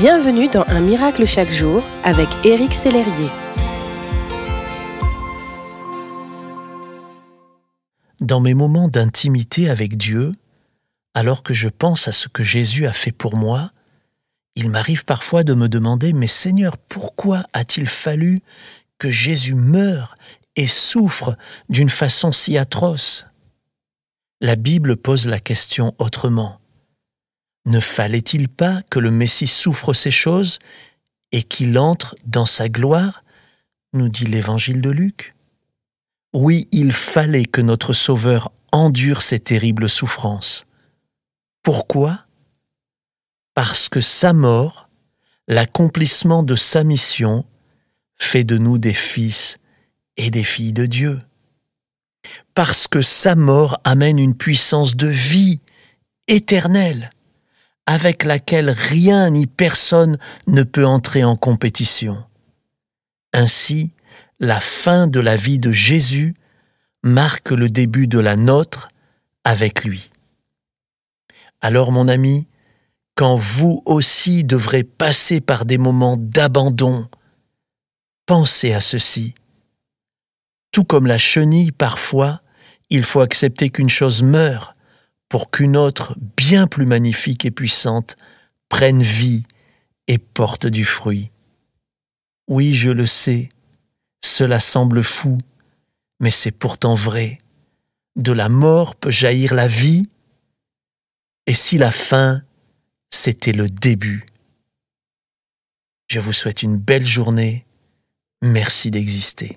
Bienvenue dans Un miracle chaque jour avec Éric Sellerier. Dans mes moments d'intimité avec Dieu, alors que je pense à ce que Jésus a fait pour moi, il m'arrive parfois de me demander Mais Seigneur, pourquoi a-t-il fallu que Jésus meure et souffre d'une façon si atroce? La Bible pose la question autrement. Ne fallait-il pas que le Messie souffre ces choses et qu'il entre dans sa gloire nous dit l'évangile de Luc? Oui, il fallait que notre Sauveur endure ces terribles souffrances. Pourquoi? Parce que sa mort, l'accomplissement de sa mission, fait de nous des fils et des filles de Dieu. Parce que sa mort amène une puissance de vie éternelle avec laquelle rien ni personne ne peut entrer en compétition. Ainsi, la fin de la vie de Jésus marque le début de la nôtre avec lui. Alors mon ami, quand vous aussi devrez passer par des moments d'abandon, pensez à ceci. Tout comme la chenille parfois, il faut accepter qu'une chose meure pour qu'une autre, bien plus magnifique et puissante, prenne vie et porte du fruit. Oui, je le sais, cela semble fou, mais c'est pourtant vrai. De la mort peut jaillir la vie, et si la fin, c'était le début. Je vous souhaite une belle journée. Merci d'exister.